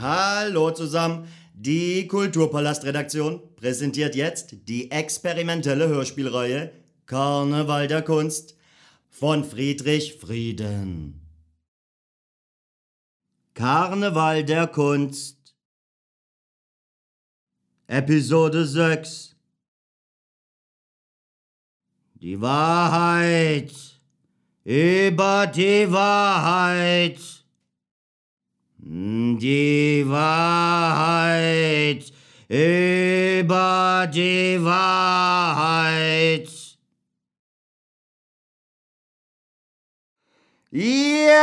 Hallo zusammen. Die Kulturpalast-Redaktion präsentiert jetzt die experimentelle Hörspielreihe Karneval der Kunst von Friedrich Frieden. Karneval der Kunst Episode 6 Die Wahrheit über die Wahrheit die Wahrheit über die Wahrheit. Ja,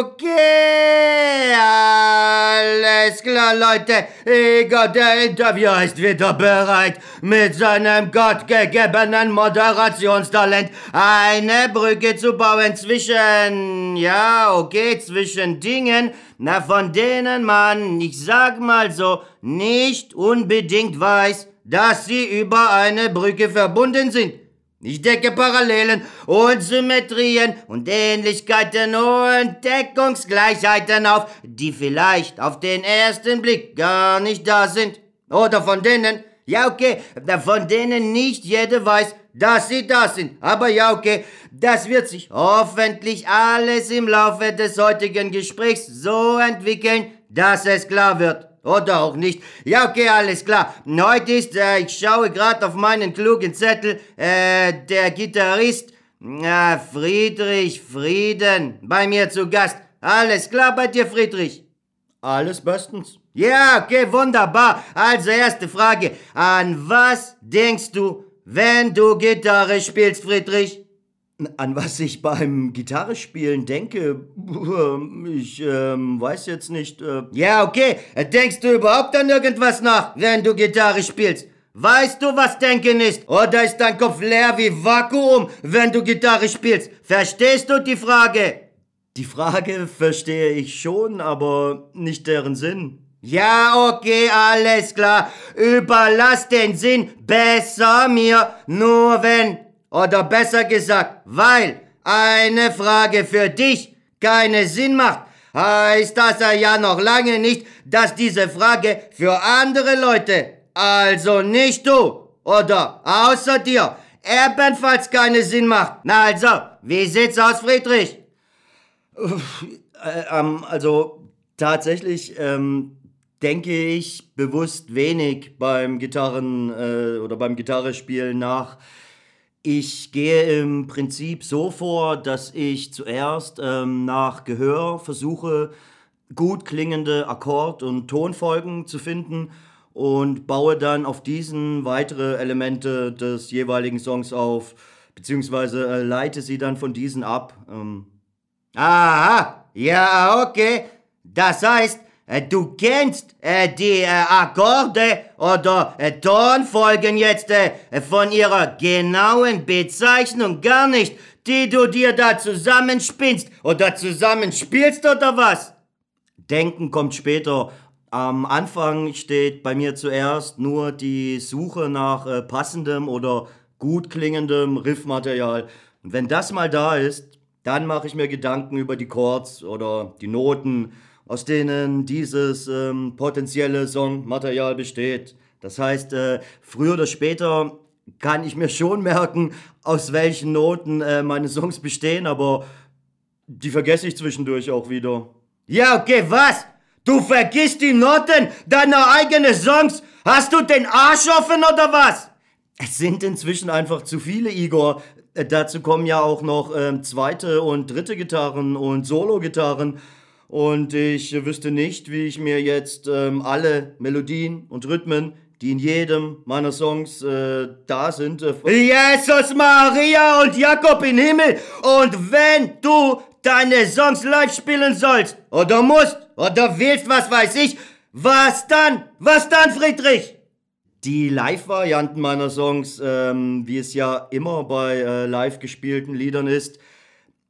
okay, alles klar, Leute. Igor, der Interviewer ist wieder bereit, mit seinem gottgegebenen Moderationstalent eine Brücke zu bauen zwischen, ja, okay, zwischen Dingen, na, von denen man, ich sag mal so, nicht unbedingt weiß, dass sie über eine Brücke verbunden sind. Ich decke Parallelen und Symmetrien und Ähnlichkeiten und Deckungsgleichheiten auf, die vielleicht auf den ersten Blick gar nicht da sind. Oder von denen, ja okay, von denen nicht jeder weiß, dass sie da sind. Aber ja okay, das wird sich hoffentlich alles im Laufe des heutigen Gesprächs so entwickeln, dass es klar wird. Oder auch nicht. Ja, okay, alles klar. Heute ist, äh, ich schaue gerade auf meinen klugen Zettel, äh, der Gitarrist, äh, Friedrich Frieden, bei mir zu Gast. Alles klar bei dir, Friedrich? Alles bestens. Ja, okay, wunderbar. Also erste Frage. An was denkst du, wenn du Gitarre spielst, Friedrich? An was ich beim Gitarrespielen denke, ich ähm, weiß jetzt nicht. Äh ja, okay. Denkst du überhaupt an irgendwas nach, wenn du Gitarre spielst? Weißt du, was Denken ist? Oder ist dein Kopf leer wie Vakuum, wenn du Gitarre spielst? Verstehst du die Frage? Die Frage verstehe ich schon, aber nicht deren Sinn. Ja, okay, alles klar. Überlass den Sinn besser mir, nur wenn oder besser gesagt, weil eine Frage für dich keinen Sinn macht, heißt das ja noch lange nicht, dass diese Frage für andere Leute, also nicht du oder außer dir, ebenfalls keinen Sinn macht. Na also, wie sieht's aus, Friedrich? Äh, ähm, also tatsächlich ähm, denke ich bewusst wenig beim Gitarren äh, oder beim Gitarrespielen nach. Ich gehe im Prinzip so vor, dass ich zuerst ähm, nach Gehör versuche, gut klingende Akkord- und Tonfolgen zu finden und baue dann auf diesen weitere Elemente des jeweiligen Songs auf, beziehungsweise äh, leite sie dann von diesen ab. Ähm. Aha, ja, okay. Das heißt, du kennst äh, die äh, Akkorde oder äh, Tonfolgen jetzt äh, von ihrer genauen Bezeichnung gar nicht, die du dir da zusammenspinnst oder zusammenspielst oder was? Denken kommt später. Am Anfang steht bei mir zuerst nur die Suche nach äh, passendem oder gut klingendem Riffmaterial. Wenn das mal da ist, dann mache ich mir Gedanken über die Chords oder die Noten aus denen dieses ähm, potenzielle Songmaterial besteht. Das heißt, äh, früher oder später kann ich mir schon merken, aus welchen Noten äh, meine Songs bestehen, aber die vergesse ich zwischendurch auch wieder. Ja, okay, was? Du vergisst die Noten deiner eigenen Songs? Hast du den Arsch offen oder was? Es sind inzwischen einfach zu viele, Igor. Äh, dazu kommen ja auch noch äh, zweite und dritte Gitarren und Solo-Gitarren. Und ich wüsste nicht, wie ich mir jetzt ähm, alle Melodien und Rhythmen, die in jedem meiner Songs äh, da sind. Äh, Jesus, Maria und Jakob im Himmel. Und wenn du deine Songs live spielen sollst, oder musst, oder willst, was weiß ich, was dann? Was dann, Friedrich? Die Live-Varianten meiner Songs, ähm, wie es ja immer bei äh, live gespielten Liedern ist,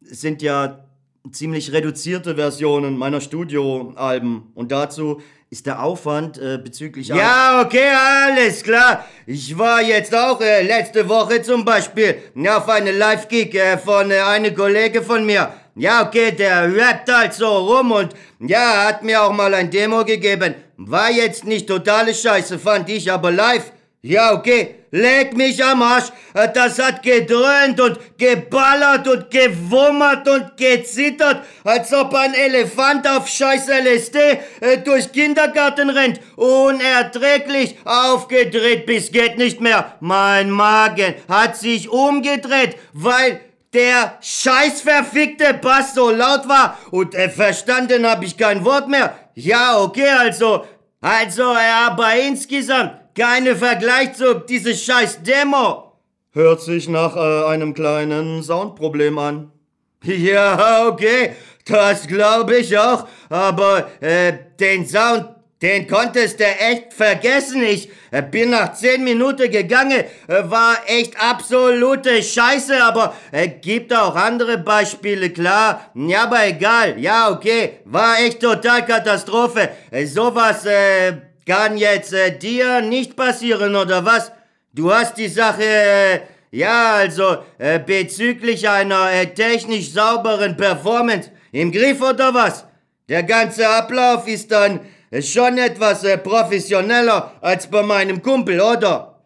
sind ja ziemlich reduzierte Versionen meiner Studioalben. Und dazu ist der Aufwand äh, bezüglich... Ja, okay, alles klar. Ich war jetzt auch äh, letzte Woche zum Beispiel auf eine Live-Gig äh, von äh, einem Kollege von mir. Ja, okay, der rappt halt so rum und ja, hat mir auch mal ein Demo gegeben. War jetzt nicht totale Scheiße, fand ich, aber live. Ja, okay, leg mich am Arsch. Das hat gedröhnt und geballert und gewummert und gezittert, als ob ein Elefant auf scheiß LSD äh, durch Kindergarten rennt. Unerträglich aufgedreht bis geht nicht mehr. Mein Magen hat sich umgedreht, weil der scheiß verfickte Bass so laut war und äh, verstanden habe ich kein Wort mehr. Ja, okay, also, also, ja, aber insgesamt keine Vergleich zu dieses scheiß Demo. Hört sich nach äh, einem kleinen Soundproblem an. Ja, okay, das glaube ich auch, aber äh, den Sound den konntest du echt vergessen. Ich äh, bin nach zehn Minuten gegangen, äh, war echt absolute Scheiße, aber äh, gibt auch andere Beispiele, klar. Ja, aber egal. Ja, okay, war echt total Katastrophe. Äh, sowas äh, kann jetzt äh, dir nicht passieren, oder was? Du hast die Sache, äh, ja, also äh, bezüglich einer äh, technisch sauberen Performance im Griff, oder was? Der ganze Ablauf ist dann ist schon etwas äh, professioneller als bei meinem Kumpel, oder?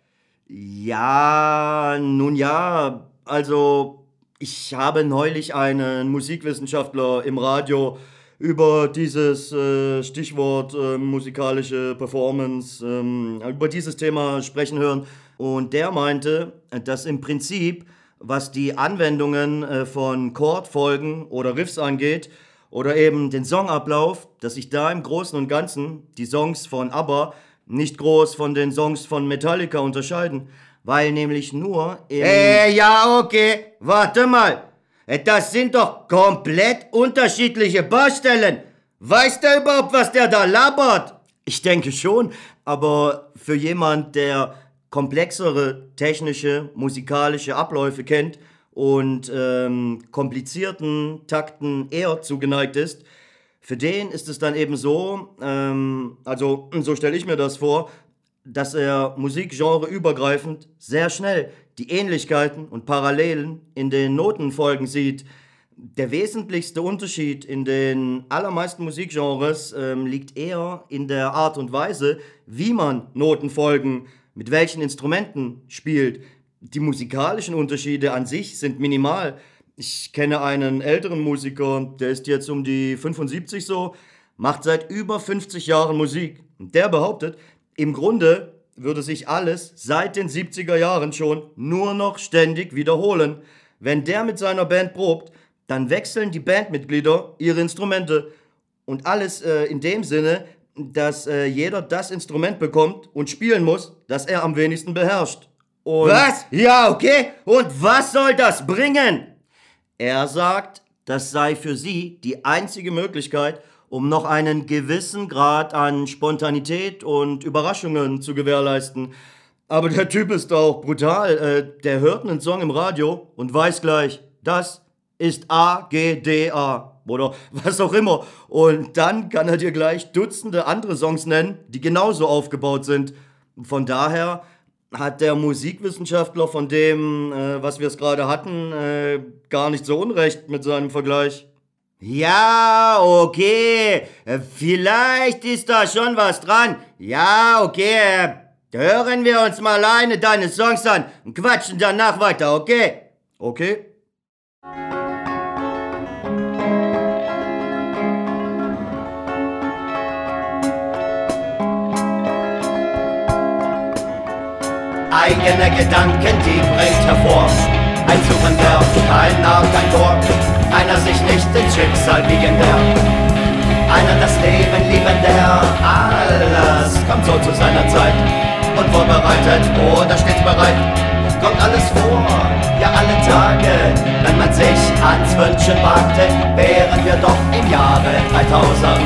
Ja, nun ja, also ich habe neulich einen Musikwissenschaftler im Radio über dieses äh, Stichwort äh, musikalische Performance, ähm, über dieses Thema sprechen hören. Und der meinte, dass im Prinzip, was die Anwendungen äh, von Chordfolgen oder Riffs angeht, oder eben den Songablauf, dass sich da im Großen und Ganzen die Songs von ABBA nicht groß von den Songs von Metallica unterscheiden, weil nämlich nur im... Äh, ja, okay, warte mal. Äh, das sind doch komplett unterschiedliche Baustellen. Weiß der überhaupt, was der da labert? Ich denke schon, aber für jemand, der komplexere technische, musikalische Abläufe kennt, und ähm, komplizierten Takten eher zugeneigt ist, für den ist es dann eben so, ähm, also so stelle ich mir das vor, dass er Musikgenre übergreifend sehr schnell die Ähnlichkeiten und Parallelen in den Notenfolgen sieht. Der wesentlichste Unterschied in den allermeisten Musikgenres ähm, liegt eher in der Art und Weise, wie man Notenfolgen mit welchen Instrumenten spielt. Die musikalischen Unterschiede an sich sind minimal. Ich kenne einen älteren Musiker, der ist jetzt um die 75 so, macht seit über 50 Jahren Musik. Und der behauptet, im Grunde würde sich alles seit den 70er Jahren schon nur noch ständig wiederholen. Wenn der mit seiner Band probt, dann wechseln die Bandmitglieder ihre Instrumente. Und alles äh, in dem Sinne, dass äh, jeder das Instrument bekommt und spielen muss, das er am wenigsten beherrscht. Und was? Ja, okay. Und was soll das bringen? Er sagt, das sei für sie die einzige Möglichkeit, um noch einen gewissen Grad an Spontanität und Überraschungen zu gewährleisten. Aber der Typ ist auch brutal. Äh, der hört einen Song im Radio und weiß gleich, das ist A, G, D, A oder was auch immer. Und dann kann er dir gleich Dutzende andere Songs nennen, die genauso aufgebaut sind. Von daher hat der Musikwissenschaftler von dem, äh, was wir es gerade hatten, äh, gar nicht so unrecht mit seinem Vergleich. Ja, okay. Äh, vielleicht ist da schon was dran. Ja, okay. Äh, hören wir uns mal eine deine Songs an und quatschen danach weiter, okay? Okay. eigene Gedanken, die bringt hervor. Ein Suchender, kein Narr, kein Tor, einer sich nicht ins Schicksal wiegender. Einer das Leben liebender, alles kommt so zu seiner Zeit. Und vorbereitet oder stets bereit, kommt alles vor, ja alle Tage. Wenn man sich ans Wünschen wagte, wären wir doch im Jahre 3000.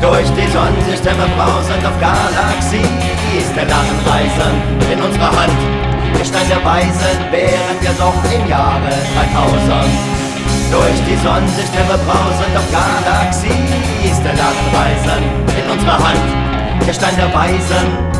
Durch die Sonnensysteme brausend auf Galaxie stellaren Reisen in unserer Hand. Gestein der Weisen wären wir doch im Jahre 3000. Durch die Sonnensysteme brausend auf Galaxie stellaren Reisen in unserer Hand. Gestein der Weisen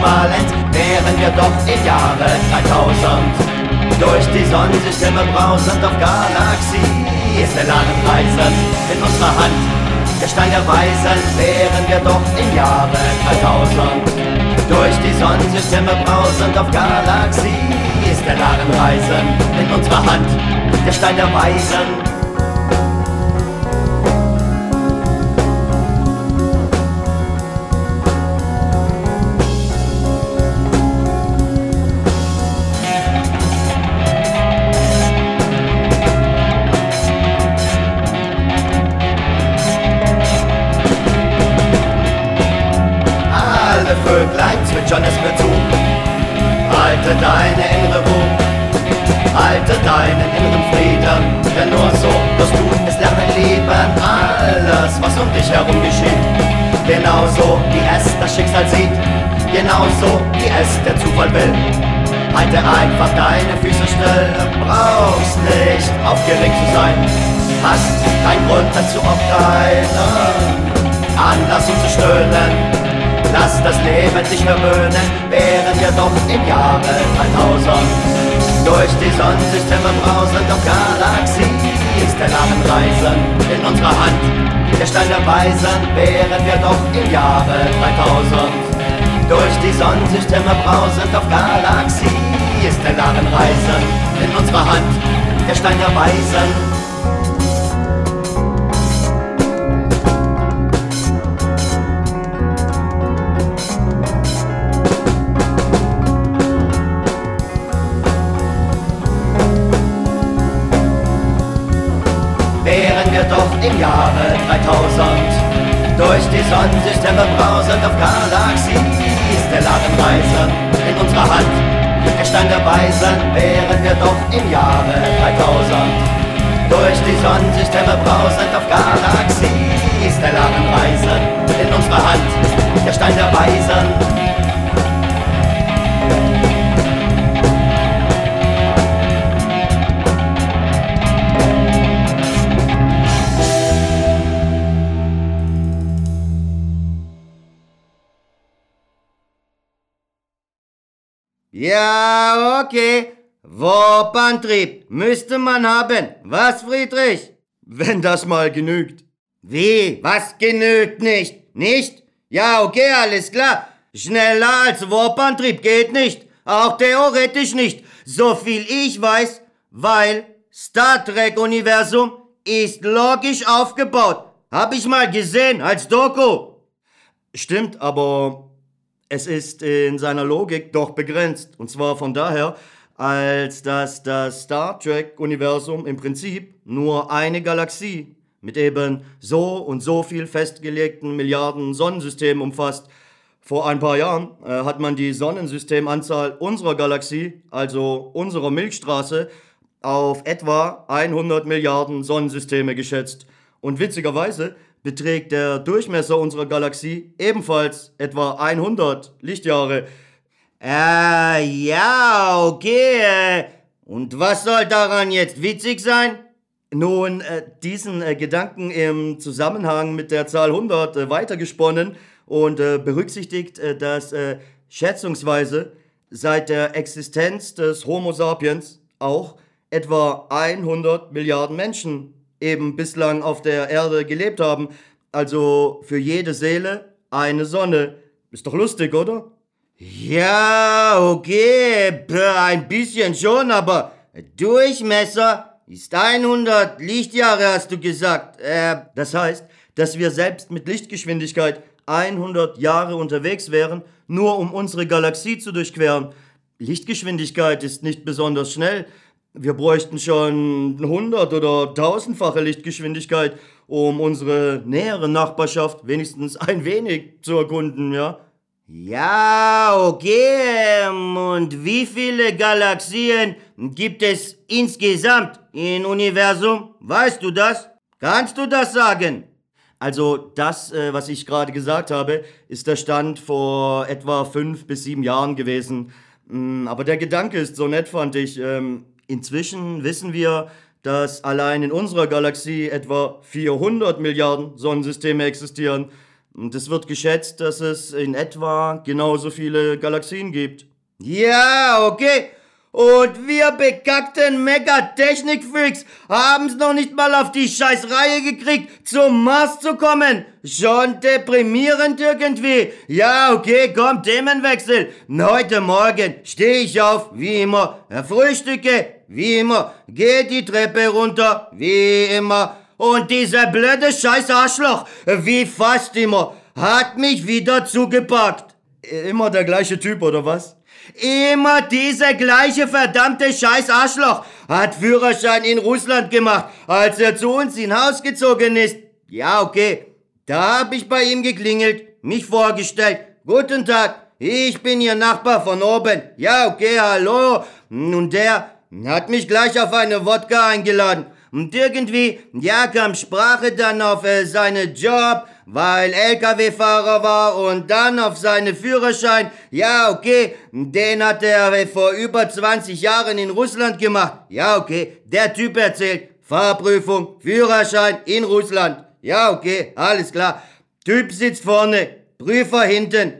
akustisch malend, wären wir doch im Jahre 3000. Durch die Sonnensysteme brausend auf Galaxie ist der Laden reisend in unserer Hand. Der Stein der Weisen wären wir doch im Jahre 3000. Durch die Sonnensysteme brausend auf Galaxie ist der Narrenreisen in unserer Hand, der Stein der Weisen. John es mir zu. Halte deine innere Ruhe, halte deinen inneren Frieden, denn nur so wirst du es lernen lieben. Alles, was um dich herum geschieht, genauso wie es das Schicksal sieht, genauso wie es der Zufall will. Halte einfach deine Füße still, brauchst nicht aufgeregt zu sein, hast keinen Grund dazu auf keinen Anlass um zu stöhnen Lass das Leben sich verwöhnen, wären wir doch im Jahre 3000. Durch die Sonnensysteme brausend auf Galaxie ist der Reisen in unserer Hand. Der Stein der Weisen wären wir doch im Jahre 3000. Durch die Sonnensysteme brausend auf Galaxie ist der Reisen in unserer Hand. Der Stein der Weisen im Jahre 3000. Durch die Sonnensysteme brausend auf Galaxie ist der Ladenreiser in unserer Hand. Der Stein der Weisen wären wir doch im Jahre 3000. Durch die Sonnensysteme brausend auf Galaxie ist der Ladenreiser in unserer Hand. Der Stein der Weisen Ja, okay. Warpantrieb müsste man haben. Was, Friedrich? Wenn das mal genügt. Wie? Was genügt nicht? Nicht? Ja, okay, alles klar. Schneller als Warpantrieb geht nicht. Auch theoretisch nicht. So viel ich weiß, weil Star Trek Universum ist logisch aufgebaut. Hab ich mal gesehen als Doku. Stimmt, aber es ist in seiner Logik doch begrenzt. Und zwar von daher, als dass das Star Trek-Universum im Prinzip nur eine Galaxie mit eben so und so viel festgelegten Milliarden Sonnensystemen umfasst. Vor ein paar Jahren äh, hat man die Sonnensystemanzahl unserer Galaxie, also unserer Milchstraße, auf etwa 100 Milliarden Sonnensysteme geschätzt. Und witzigerweise beträgt der Durchmesser unserer Galaxie ebenfalls etwa 100 Lichtjahre. Äh, ja, okay. Und was soll daran jetzt witzig sein? Nun, äh, diesen äh, Gedanken im Zusammenhang mit der Zahl 100 äh, weitergesponnen und äh, berücksichtigt, äh, dass äh, schätzungsweise seit der Existenz des Homo sapiens auch etwa 100 Milliarden Menschen eben bislang auf der Erde gelebt haben. Also für jede Seele eine Sonne. Ist doch lustig, oder? Ja, okay, ein bisschen schon, aber Durchmesser ist 100 Lichtjahre, hast du gesagt. Äh, das heißt, dass wir selbst mit Lichtgeschwindigkeit 100 Jahre unterwegs wären, nur um unsere Galaxie zu durchqueren. Lichtgeschwindigkeit ist nicht besonders schnell, wir bräuchten schon 100 oder 1000-fache Lichtgeschwindigkeit, um unsere nähere Nachbarschaft wenigstens ein wenig zu erkunden, ja? Ja, okay. Und wie viele Galaxien gibt es insgesamt im Universum? Weißt du das? Kannst du das sagen? Also das, äh, was ich gerade gesagt habe, ist der Stand vor etwa fünf bis sieben Jahren gewesen. Mm, aber der Gedanke ist so nett, fand ich. Ähm, inzwischen wissen wir, dass allein in unserer Galaxie etwa 400 Milliarden Sonnensysteme existieren. Und es wird geschätzt, dass es in etwa genauso viele Galaxien gibt. Ja, okay. Und wir bekackten Megatechnik-Freaks haben's noch nicht mal auf die scheiß Reihe gekriegt, zum Mars zu kommen. Schon deprimierend irgendwie. Ja, okay, komm, Themenwechsel. Heute Morgen stehe ich auf, wie immer, frühstücke, wie immer, geh die Treppe runter, wie immer. Und dieser blöde scheiß Arschloch, wie fast immer, hat mich wieder zugepackt. Immer der gleiche Typ, oder was? Immer dieser gleiche verdammte scheiß Arschloch hat Führerschein in Russland gemacht, als er zu uns in Haus gezogen ist. Ja, okay. Da hab ich bei ihm geklingelt, mich vorgestellt. Guten Tag, ich bin Ihr Nachbar von oben. Ja, okay, hallo. Und der hat mich gleich auf eine Wodka eingeladen. Und irgendwie, ja, kam Sprache dann auf äh, seinen Job, weil LKW-Fahrer war und dann auf seinen Führerschein. Ja, okay, den hat er äh, vor über 20 Jahren in Russland gemacht. Ja, okay, der Typ erzählt. Fahrprüfung, Führerschein in Russland. Ja, okay, alles klar. Typ sitzt vorne, Prüfer hinten.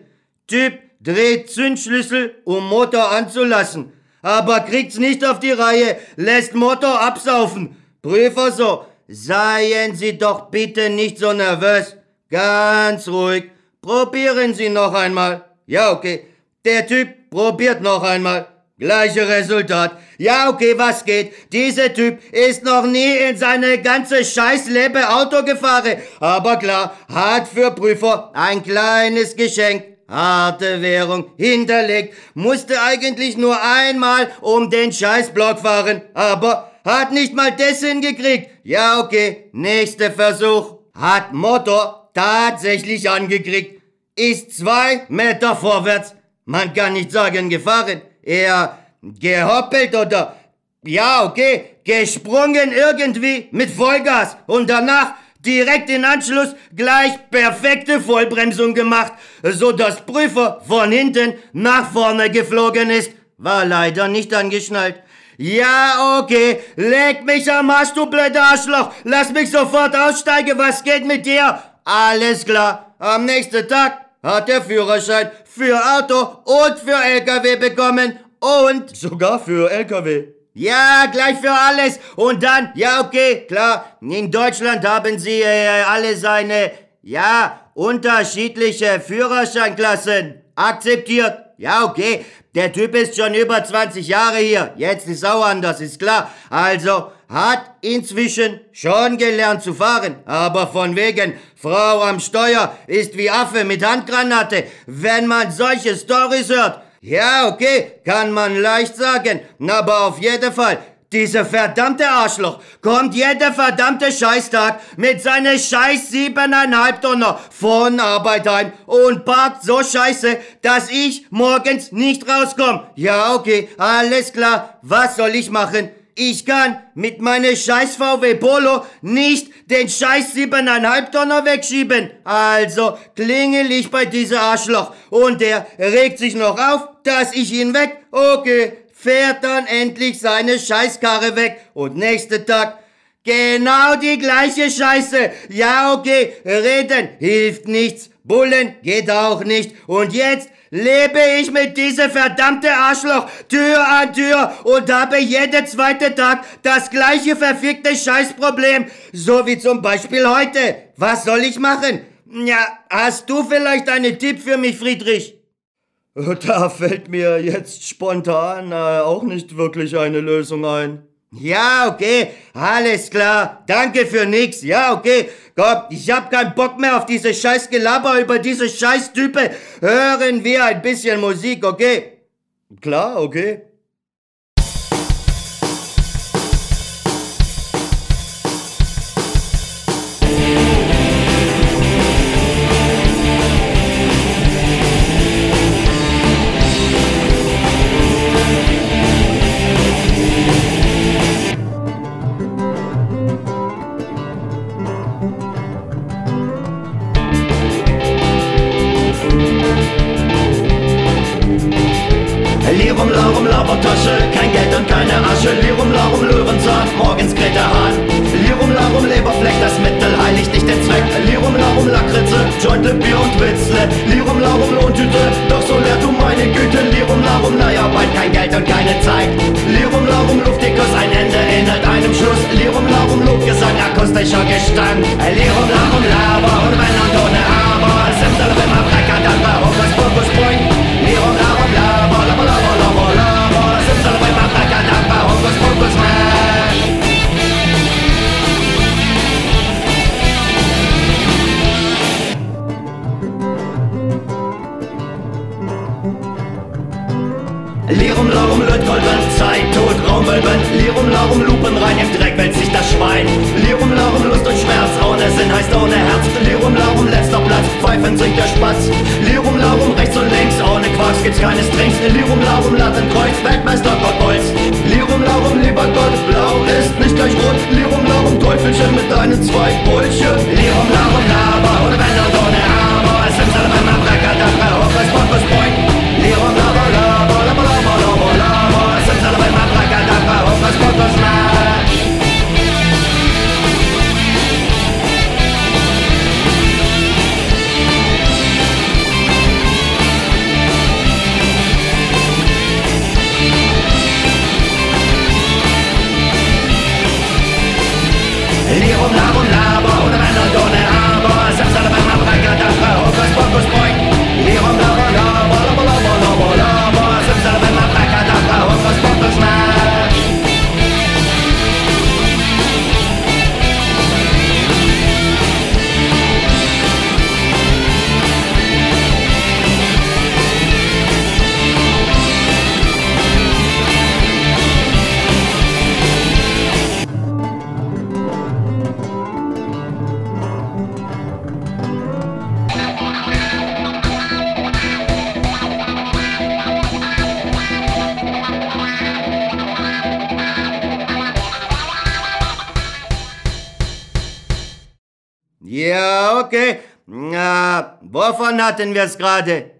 Typ dreht Zündschlüssel, um Motor anzulassen. Aber kriegt's nicht auf die Reihe, lässt Motor absaufen. Prüfer so, seien Sie doch bitte nicht so nervös. Ganz ruhig. Probieren Sie noch einmal. Ja, okay. Der Typ probiert noch einmal. Gleiche Resultat. Ja, okay, was geht? Dieser Typ ist noch nie in seine ganze Scheißlebe Auto gefahren. Aber klar, hat für Prüfer ein kleines Geschenk. Harte Währung hinterlegt. Musste eigentlich nur einmal um den Scheißblock fahren. Aber hat nicht mal das hingekriegt. Ja, okay, nächster Versuch. Hat Motor tatsächlich angekriegt. Ist zwei Meter vorwärts. Man kann nicht sagen gefahren. Eher gehoppelt oder, ja, okay, gesprungen irgendwie mit Vollgas. Und danach direkt in Anschluss gleich perfekte Vollbremsung gemacht, so dass Prüfer von hinten nach vorne geflogen ist. War leider nicht angeschnallt. Ja, okay. Leg mich am Arsch, du blöder Arschloch. Lass mich sofort aussteigen. Was geht mit dir? Alles klar. Am nächsten Tag hat er Führerschein für Auto und für LKW bekommen. Und sogar für LKW. Ja, gleich für alles. Und dann, ja, okay, klar. In Deutschland haben sie äh, alle seine, ja, unterschiedliche Führerscheinklassen akzeptiert. Ja, okay. Der Typ ist schon über 20 Jahre hier. Jetzt ist auch anders, ist klar. Also hat inzwischen schon gelernt zu fahren. Aber von wegen Frau am Steuer ist wie Affe mit Handgranate. Wenn man solche Stories hört. Ja, okay, kann man leicht sagen. Aber auf jeden Fall, dieser verdammte Arschloch kommt jeder verdammte Scheißtag mit seiner scheiß siebeneinhalb Tonner von Arbeit heim und parkt so scheiße, dass ich morgens nicht rauskomme. Ja, okay, alles klar. Was soll ich machen? Ich kann mit meiner scheiß VW Polo nicht den scheiß siebeneinhalb Tonner wegschieben. Also klingel ich bei dieser Arschloch und der regt sich noch auf, dass ich ihn weg. Okay, fährt dann endlich seine Scheißkarre weg und nächsten Tag genau die gleiche Scheiße. Ja, okay, reden hilft nichts, bullen geht auch nicht und jetzt lebe ich mit diesem verdammte Arschloch Tür an Tür und habe jeden zweiten Tag das gleiche verfickte Scheißproblem, so wie zum Beispiel heute. Was soll ich machen? Ja, hast du vielleicht einen Tipp für mich, Friedrich? Da fällt mir jetzt spontan äh, auch nicht wirklich eine Lösung ein. Ja, okay, alles klar. Danke für nix. Ja, okay. Komm, ich hab keinen Bock mehr auf diese scheiß Gelaber über diese scheiß Type. Hören wir ein bisschen Musik, okay? Klar, okay. Lobgesang, akustischer Gestank. Lirum, Larum, Laber und wenn und ohne Aber. Simsel, Rimmer, Brecker, dann war Hokus, Pokus, Boing. Lirum, Larum, Laber, Laber, Laber, Laber, Laber. Simsel, Rimmer, Brecker, dann war Hokus, Pokus, Man. Lirum Larum Lötkolben, Zeit, Tod, Raumwölben Lirum Larum Lupen, rein im Dreck wälzt sich das Schwein. Lirum Larum Lust und Schmerz, ohne Sinn heißt ohne Herz. Lirum Larum letzter Platz, pfeifen singt der Spatz. Lirum Larum rechts und links, ohne Quarks gibt's keines Drinks. Lirum Larum Lattenkreuz, Weltmeister Gottbolz Lirum Larum lieber Gott, blau ist nicht gleich rot. Lirum Larum Teufelchen mit deinen zwei Brötchen. Lirum Larum Laber, ohne Wenn und ohne Aber Es sind alle das bei Hokus Pokus Boing okay. Na, wovon hatten wir es gerade?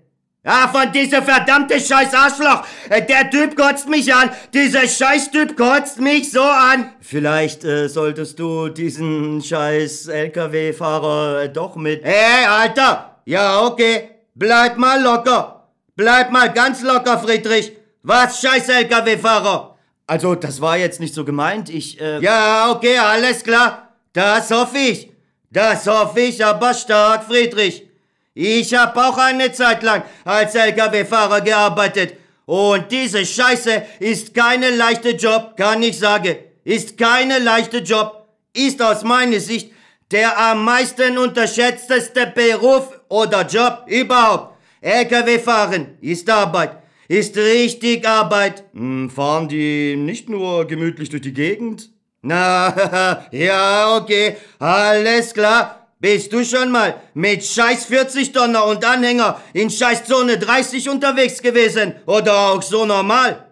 Ah, von diesem verdammte scheiß Arschloch. Äh, Der Typ kotzt mich an. Dieser scheiß Typ kotzt mich so an. Vielleicht äh, solltest du diesen scheiß LKW-Fahrer äh, doch mit... Hey, Alter. Ja, okay. Bleib mal locker. Bleib mal ganz locker, Friedrich. Was, scheiß LKW-Fahrer? Also, das war jetzt nicht so gemeint. Ich, äh... Ja, okay, alles klar. Das hoffe ich. Das hoffe ich aber stark, Friedrich. Ich hab auch eine Zeit lang als LKW-Fahrer gearbeitet. Und diese Scheiße ist keine leichte Job, kann ich sagen. Ist keine leichte Job. Ist aus meiner Sicht der am meisten unterschätzteste Beruf oder Job überhaupt. LKW fahren ist Arbeit. Ist richtig Arbeit. Hm, fahren die nicht nur gemütlich durch die Gegend? Na, ja, okay, alles klar. Bist du schon mal mit scheiß 40 Tonner und Anhänger in scheiß Zone 30 unterwegs gewesen? Oder auch so normal?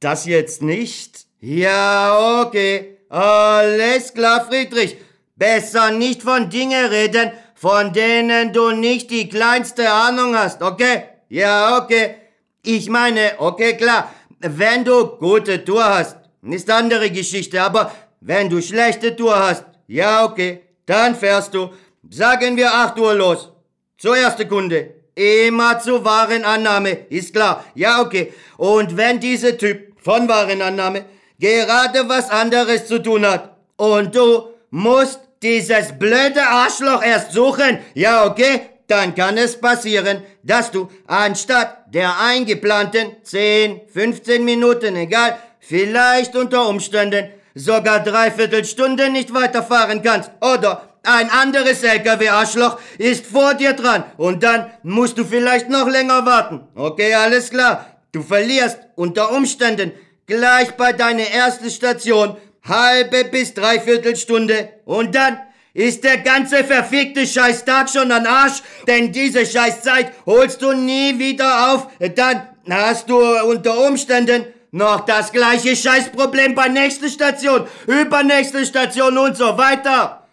Das jetzt nicht. Ja, okay, alles klar, Friedrich. Besser nicht von Dingen reden, von denen du nicht die kleinste Ahnung hast, okay? Ja, okay. Ich meine, okay, klar, wenn du gute Tour hast, ist andere Geschichte, aber wenn du schlechte Tour hast, ja, okay, dann fährst du, sagen wir 8 Uhr los. Zur ersten Kunde. Immer zur Warenannahme, ist klar. Ja, okay. Und wenn dieser Typ von Warenannahme gerade was anderes zu tun hat und du musst dieses blöde Arschloch erst suchen, ja, okay, dann kann es passieren, dass du anstatt der eingeplanten 10, 15 Minuten, egal, vielleicht unter Umständen sogar dreiviertel Stunde nicht weiterfahren kannst. Oder ein anderes LKW-Arschloch ist vor dir dran und dann musst du vielleicht noch länger warten. Okay, alles klar. Du verlierst unter Umständen gleich bei deiner ersten Station halbe bis dreiviertel Stunde und dann ist der ganze verfickte Scheißtag schon an Arsch, denn diese Scheißzeit holst du nie wieder auf. Dann hast du unter Umständen noch das gleiche Scheißproblem bei nächster Station, übernächste Station und so weiter.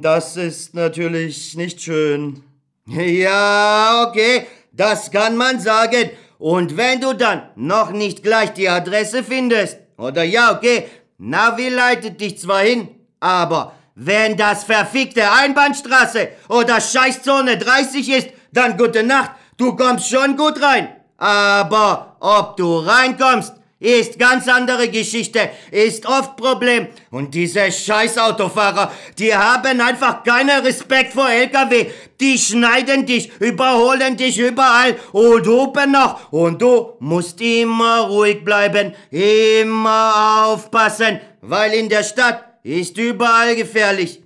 Das ist natürlich nicht schön. Ja, okay, das kann man sagen. Und wenn du dann noch nicht gleich die Adresse findest, oder ja, okay, Navi leitet dich zwar hin, aber wenn das verfickte Einbahnstraße oder Scheißzone 30 ist, dann gute Nacht, Du kommst schon gut rein. Aber ob du reinkommst, ist ganz andere Geschichte, ist oft Problem. Und diese Scheißautofahrer, die haben einfach keinen Respekt vor LKW. Die schneiden dich, überholen dich überall und hupen noch. Und du musst immer ruhig bleiben, immer aufpassen, weil in der Stadt ist überall gefährlich.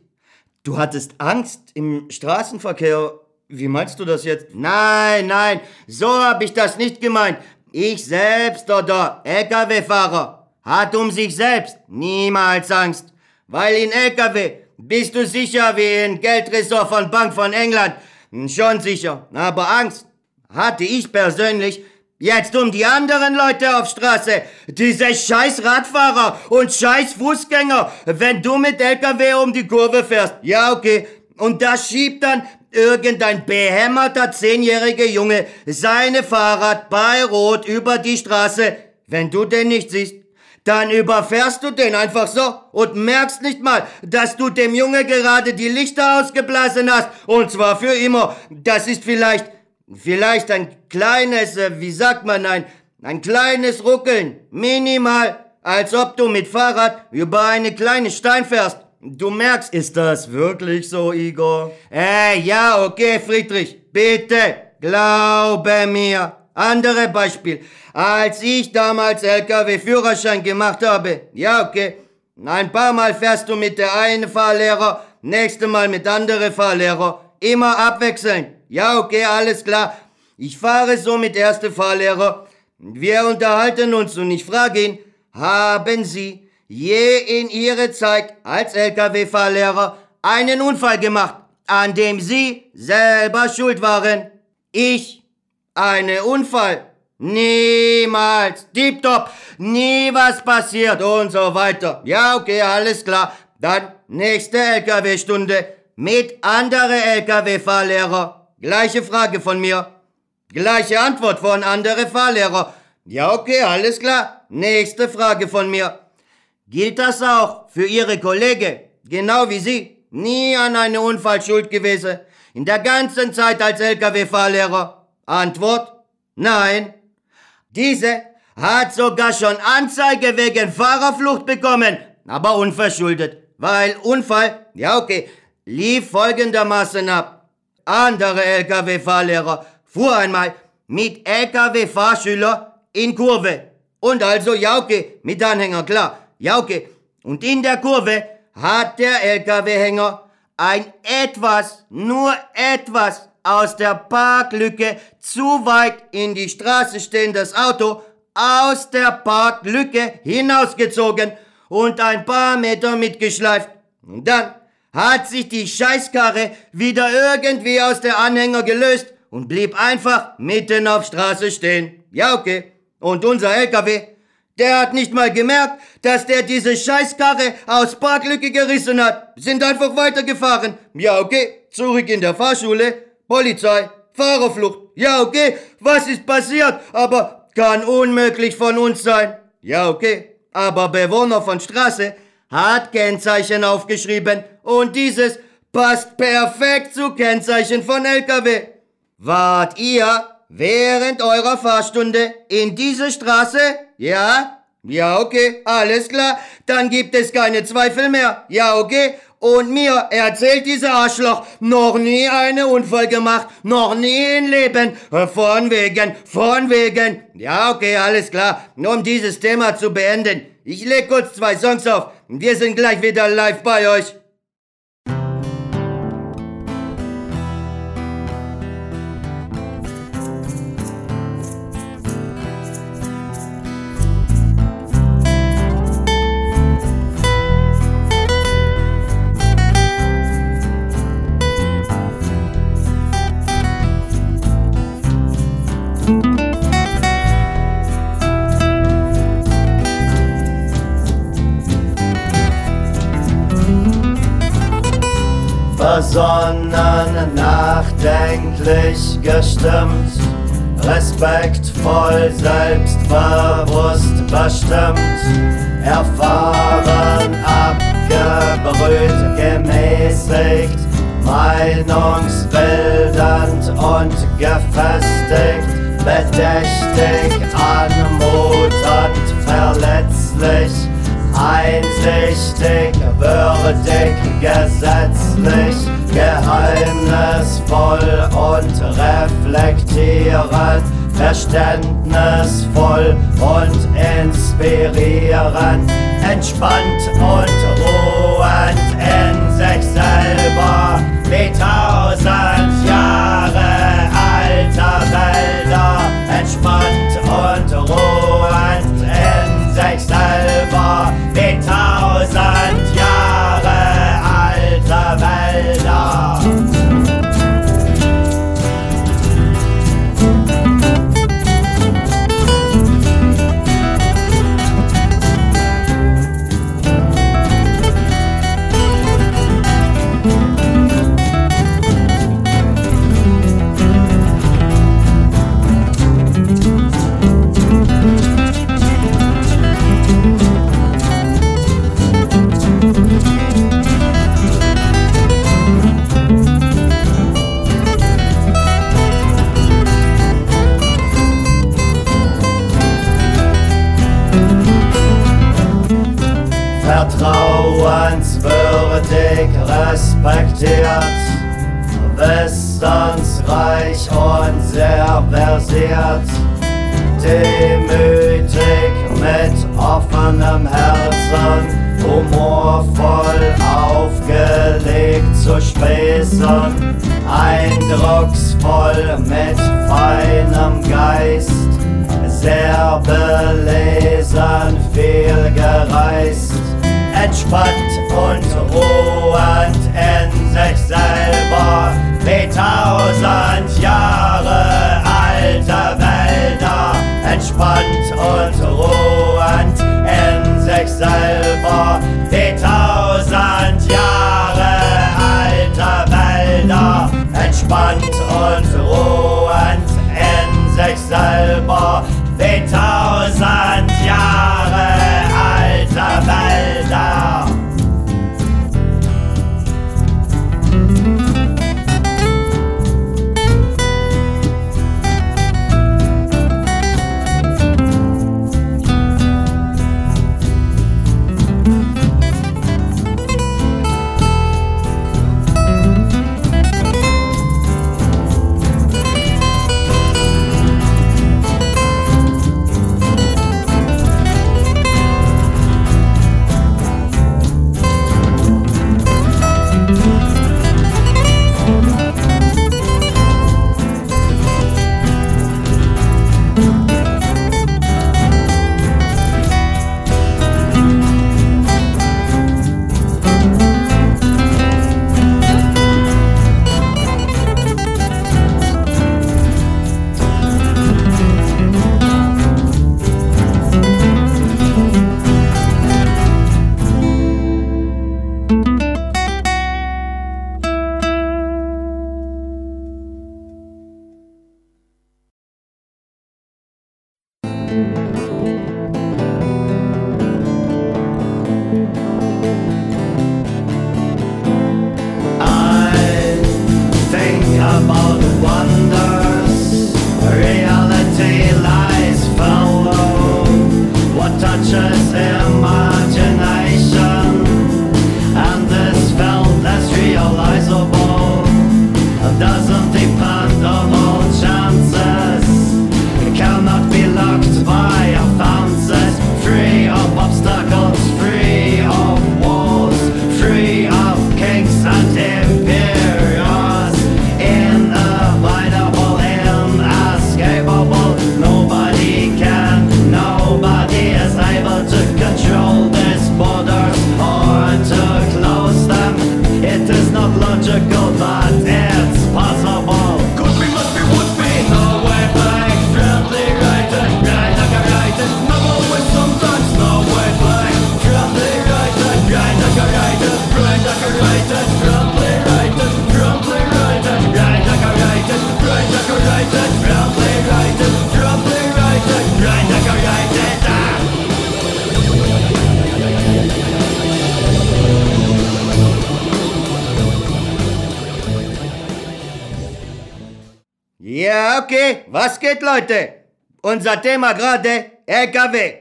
Du hattest Angst im Straßenverkehr. Wie meinst du das jetzt? Nein, nein, so hab ich das nicht gemeint. Ich selbst oder LKW-Fahrer hat um sich selbst niemals Angst, weil in LKW bist du sicher wie in Geldressort von Bank von England. Schon sicher, aber Angst hatte ich persönlich Jetzt um die anderen Leute auf Straße, diese scheiß Radfahrer und scheiß Fußgänger, wenn du mit LKW um die Kurve fährst. Ja, okay. Und da schiebt dann irgendein behämmerter zehnjähriger Junge seine Fahrrad bei Rot über die Straße. Wenn du den nicht siehst, dann überfährst du den einfach so und merkst nicht mal, dass du dem Junge gerade die Lichter ausgeblasen hast. Und zwar für immer. Das ist vielleicht, vielleicht ein kleines, äh, wie sagt man, ein, ein kleines Ruckeln. Minimal. Als ob du mit Fahrrad über eine kleine Stein fährst. Du merkst, ist das wirklich so, Igor? Äh, ja, okay, Friedrich, bitte, glaube mir. Andere Beispiel. Als ich damals LKW-Führerschein gemacht habe, ja, okay, ein paar Mal fährst du mit der einen Fahrlehrer, nächste Mal mit andere Fahrlehrer, immer abwechselnd. Ja, okay, alles klar. Ich fahre so mit erste Fahrlehrer. Wir unterhalten uns und ich frage ihn, haben Sie je in ihrer Zeit als Lkw-Fahrlehrer einen Unfall gemacht, an dem sie selber schuld waren. Ich, einen Unfall. Niemals. Tipptopp. Nie was passiert und so weiter. Ja, okay, alles klar. Dann nächste LKW-Stunde mit andere LKW-Fahrlehrer. Gleiche Frage von mir. Gleiche Antwort von andere Fahrlehrer. Ja, okay, alles klar. Nächste Frage von mir. Gilt das auch für Ihre Kollegen, genau wie Sie, nie an einem Unfall schuld gewesen, in der ganzen Zeit als Lkw-Fahrlehrer? Antwort? Nein. Diese hat sogar schon Anzeige wegen Fahrerflucht bekommen, aber unverschuldet, weil Unfall, ja okay, lief folgendermaßen ab. Andere Lkw-Fahrlehrer fuhr einmal mit Lkw-Fahrschüler in Kurve. Und also, ja okay, mit Anhänger, klar. Ja, okay. Und in der Kurve hat der LKW-Hänger ein etwas, nur etwas aus der Parklücke zu weit in die Straße stehendes Auto aus der Parklücke hinausgezogen und ein paar Meter mitgeschleift. Und dann hat sich die Scheißkarre wieder irgendwie aus der Anhänger gelöst und blieb einfach mitten auf Straße stehen. Ja, okay. Und unser LKW der hat nicht mal gemerkt, dass der diese Scheißkarre aus Parklücke gerissen hat. Sind einfach weitergefahren. Ja, okay. Zurück in der Fahrschule. Polizei. Fahrerflucht. Ja, okay. Was ist passiert? Aber kann unmöglich von uns sein. Ja, okay. Aber Bewohner von Straße hat Kennzeichen aufgeschrieben und dieses passt perfekt zu Kennzeichen von LKW. Wart ihr während eurer Fahrstunde in diese Straße? Ja? Ja, okay, alles klar. Dann gibt es keine Zweifel mehr. Ja, okay. Und mir erzählt dieser Arschloch, noch nie einen Unfall gemacht, noch nie im Leben. Von wegen, von wegen. Ja, okay, alles klar. Nur um dieses Thema zu beenden. Ich leg kurz zwei Songs auf. Wir sind gleich wieder live bei euch. Versonnen, nachdenklich gestimmt, respektvoll, selbstbewusst bestimmt, erfahren, abgebrüht, gemäßigt, Meinungsbildend und gefestigt, bedächtig, anmutend, verletzlich, einsichtig, würdig, gesetzlich, geheimnisvoll und reflektierend, verständnisvoll und inspirierend, entspannt und ruhend in sich selber, wie tausend Jahre alter Wälder, entspannt und ruhend in sich selber, wie tausend Jahre alter Wälder. Vertrauenswürdig respektiert, wissensreich und sehr versiert, demütig mit offenem Herzen, humorvoll aufgelegt zu Späßen, eindrucksvoll mit feinem Geist, sehr belesen, viel gereist entspannt und ruhend in sich selber, wie tausend Jahre alte Wälder, entspannt und ruhend in sich selber, wie tausend Jahre alte Wälder, entspannt und ruhend in sich selber, wie tausend Jahre alter Wälder. Geht, Leute? Unser Thema gerade LKW.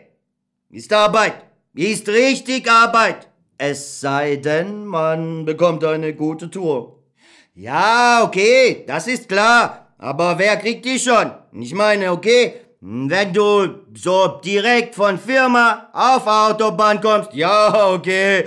Ist Arbeit. Ist richtig Arbeit. Es sei denn, man bekommt eine gute Tour. Ja, okay, das ist klar. Aber wer kriegt die schon? Ich meine, okay, wenn du so direkt von Firma auf Autobahn kommst, ja, okay,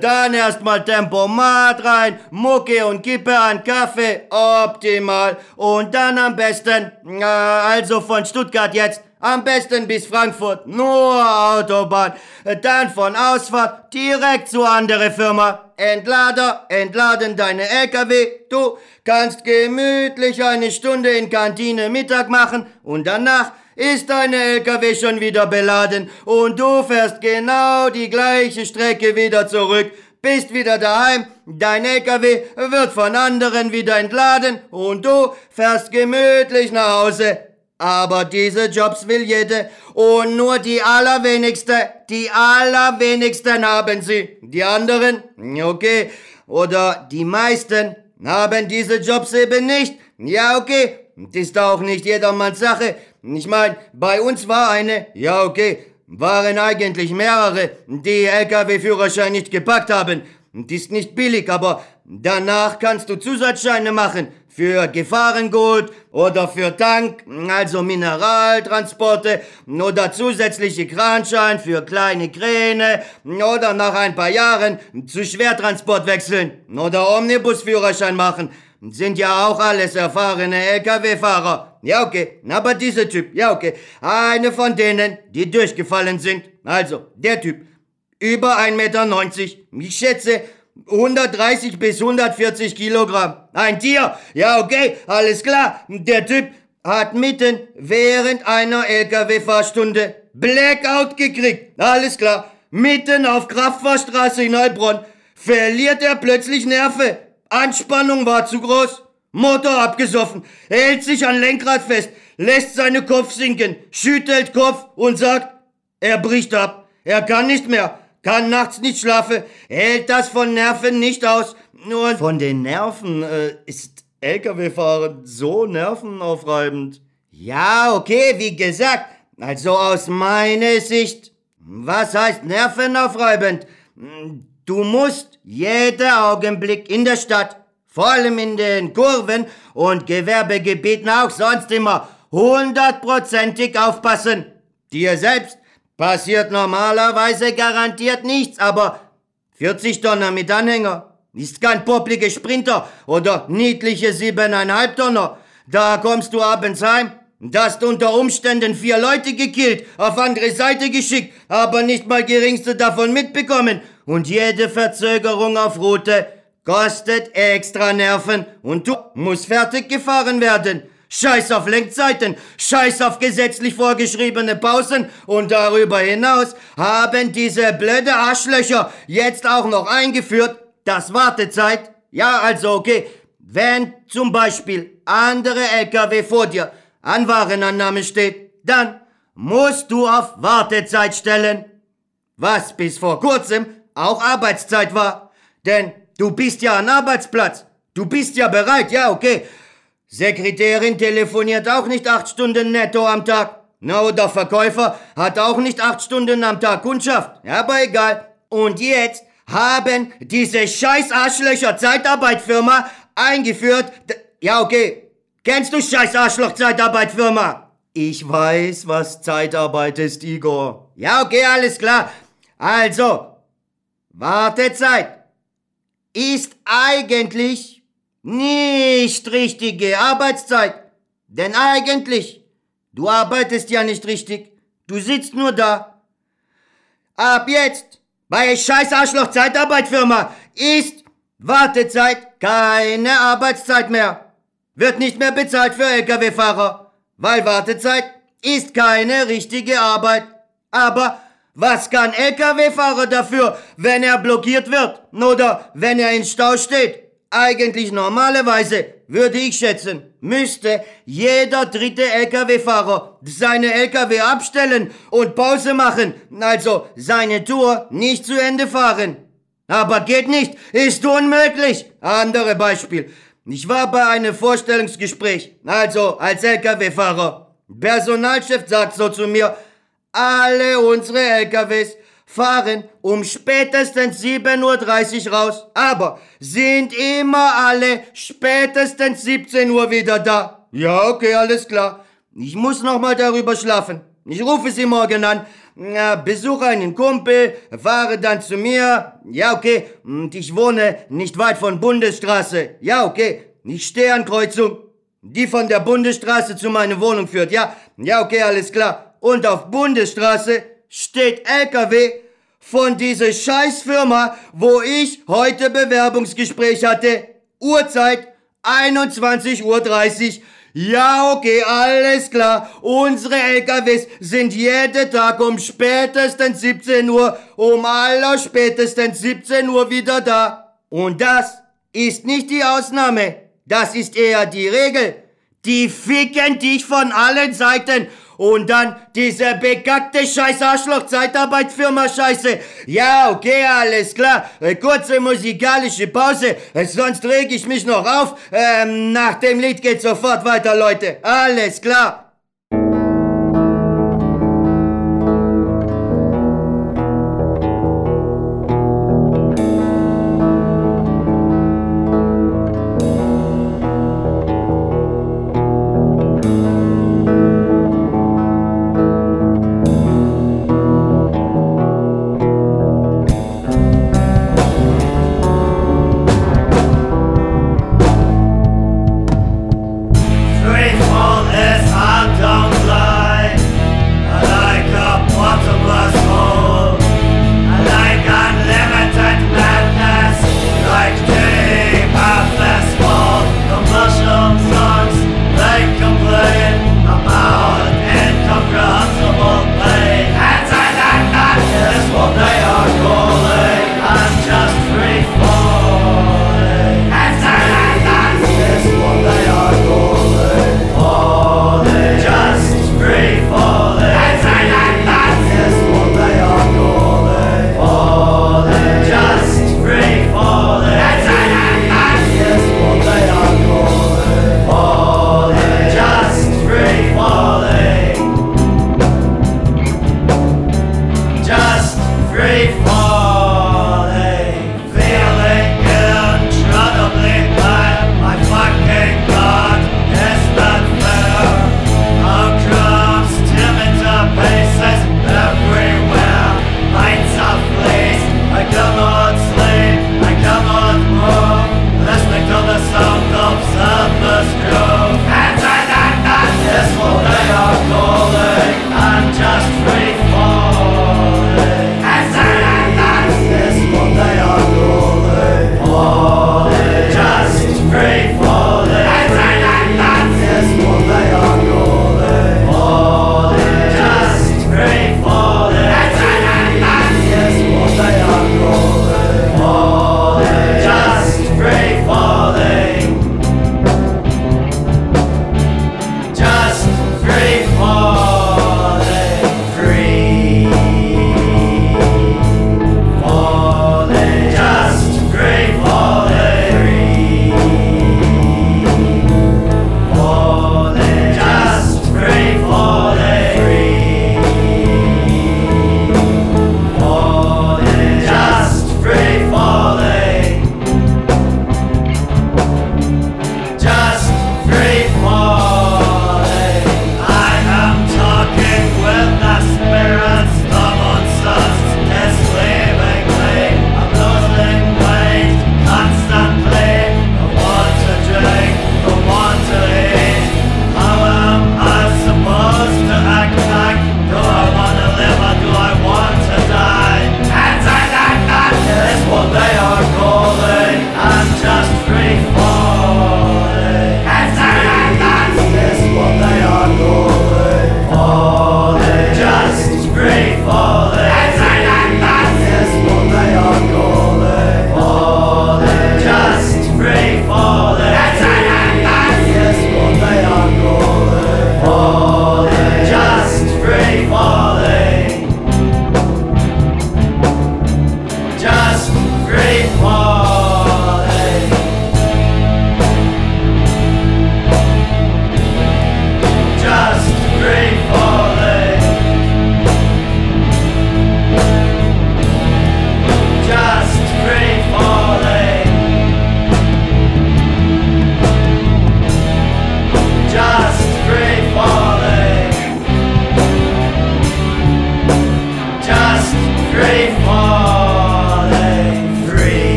dann erstmal Tempomat rein, Mucke und Kippe an Kaffee, optimal. Und dann am besten, äh, also von Stuttgart jetzt, am besten bis Frankfurt, nur Autobahn. Dann von Ausfahrt direkt zu andere Firma. Entlader, entladen deine LKW. Du kannst gemütlich eine Stunde in Kantine Mittag machen und danach ist deine LKW schon wieder beladen und du fährst genau die gleiche Strecke wieder zurück, bist wieder daheim, dein LKW wird von anderen wieder entladen und du fährst gemütlich nach Hause. Aber diese Jobs will jede und nur die allerwenigste, die allerwenigsten haben sie. Die anderen, okay, oder die meisten haben diese Jobs eben nicht. Ja, okay, ist auch nicht jedermanns Sache. Ich meine, bei uns war eine, ja okay, waren eigentlich mehrere, die LKW-Führerschein nicht gepackt haben. Das ist nicht billig, aber danach kannst du Zusatzscheine machen. Für Gefahrengut oder für Tank, also Mineraltransporte oder zusätzliche Kranschein für kleine Kräne oder nach ein paar Jahren zu Schwertransport wechseln oder Omnibusführerschein machen. Sind ja auch alles erfahrene LKW-Fahrer. Ja, okay. Aber dieser Typ, ja, okay. Eine von denen, die durchgefallen sind. Also, der Typ. Über 1,90 Meter. Ich schätze 130 bis 140 Kilogramm. Ein Tier. Ja, okay. Alles klar. Der Typ hat mitten während einer LKW-Fahrstunde Blackout gekriegt. Alles klar. Mitten auf Kraftfahrstraße in Heilbronn verliert er plötzlich Nerven. Anspannung war zu groß. Motor abgesoffen, hält sich an Lenkrad fest, lässt seinen Kopf sinken, schüttelt Kopf und sagt, er bricht ab, er kann nicht mehr, kann nachts nicht schlafen, hält das von Nerven nicht aus. Nur von den Nerven äh, ist LKW-Fahren so nervenaufreibend. Ja, okay, wie gesagt, also aus meiner Sicht. Was heißt nervenaufreibend? Du musst jeden Augenblick in der Stadt vor allem in den Kurven und Gewerbegebieten auch sonst immer hundertprozentig aufpassen. Dir selbst passiert normalerweise garantiert nichts, aber 40 Tonner mit Anhänger ist kein poppliger Sprinter oder niedliche siebeneinhalb Tonner. Da kommst du abends heim, hast unter Umständen vier Leute gekillt, auf andere Seite geschickt, aber nicht mal geringste davon mitbekommen. Und jede Verzögerung auf Route Kostet extra Nerven. Und du musst fertig gefahren werden. Scheiß auf Lenkzeiten, scheiß auf gesetzlich vorgeschriebene Pausen. Und darüber hinaus haben diese blöde Arschlöcher jetzt auch noch eingeführt, dass Wartezeit, ja also okay, wenn zum Beispiel andere LKW vor dir an Warenannahme steht, dann musst du auf Wartezeit stellen. Was bis vor kurzem auch Arbeitszeit war. Denn Du bist ja am Arbeitsplatz. Du bist ja bereit, ja, okay. Sekretärin telefoniert auch nicht acht Stunden netto am Tag. Na, oder Verkäufer hat auch nicht acht Stunden am Tag Kundschaft. Ja, aber egal. Und jetzt haben diese scheiß Arschlöcher Zeitarbeitfirma eingeführt. Ja, okay. Kennst du scheiß Arschloch Zeitarbeitfirma? Ich weiß, was Zeitarbeit ist, Igor. Ja, okay, alles klar. Also, Wartezeit ist eigentlich nicht richtige Arbeitszeit. Denn eigentlich, du arbeitest ja nicht richtig. Du sitzt nur da. Ab jetzt, bei scheiß Arschloch Zeitarbeitfirma, ist Wartezeit keine Arbeitszeit mehr. Wird nicht mehr bezahlt für Lkw-Fahrer. Weil Wartezeit ist keine richtige Arbeit. Aber was kann LKW-Fahrer dafür, wenn er blockiert wird oder wenn er in Stau steht? Eigentlich normalerweise, würde ich schätzen, müsste jeder dritte LKW-Fahrer seine LKW abstellen und Pause machen, also seine Tour nicht zu Ende fahren. Aber geht nicht, ist unmöglich. Andere Beispiel. Ich war bei einem Vorstellungsgespräch, also als LKW-Fahrer. Personalchef sagt so zu mir, alle unsere LKWs fahren um spätestens 7.30 Uhr raus, aber sind immer alle spätestens 17 Uhr wieder da. Ja, okay, alles klar. Ich muss noch mal darüber schlafen. Ich rufe sie morgen an, besuche einen Kumpel, fahre dann zu mir. Ja, okay, und ich wohne nicht weit von Bundesstraße. Ja, okay, ich stehe an Kreuzung. Die von der Bundesstraße zu meiner Wohnung führt. Ja, ja, okay, alles klar. Und auf Bundesstraße steht LKW von dieser Scheißfirma, wo ich heute Bewerbungsgespräch hatte. Uhrzeit 21.30 Uhr. Ja, okay, alles klar. Unsere LKWs sind jeden Tag um spätestens 17 Uhr, um aller spätestens 17 Uhr wieder da. Und das ist nicht die Ausnahme. Das ist eher die Regel. Die ficken dich von allen Seiten und dann diese bekackte scheiß Arschloch-Zeitarbeitsfirma Scheiße. Ja, okay, alles klar. Äh, kurze musikalische Pause, äh, sonst reg ich mich noch auf. Ähm, nach dem Lied geht's sofort weiter, Leute. Alles klar.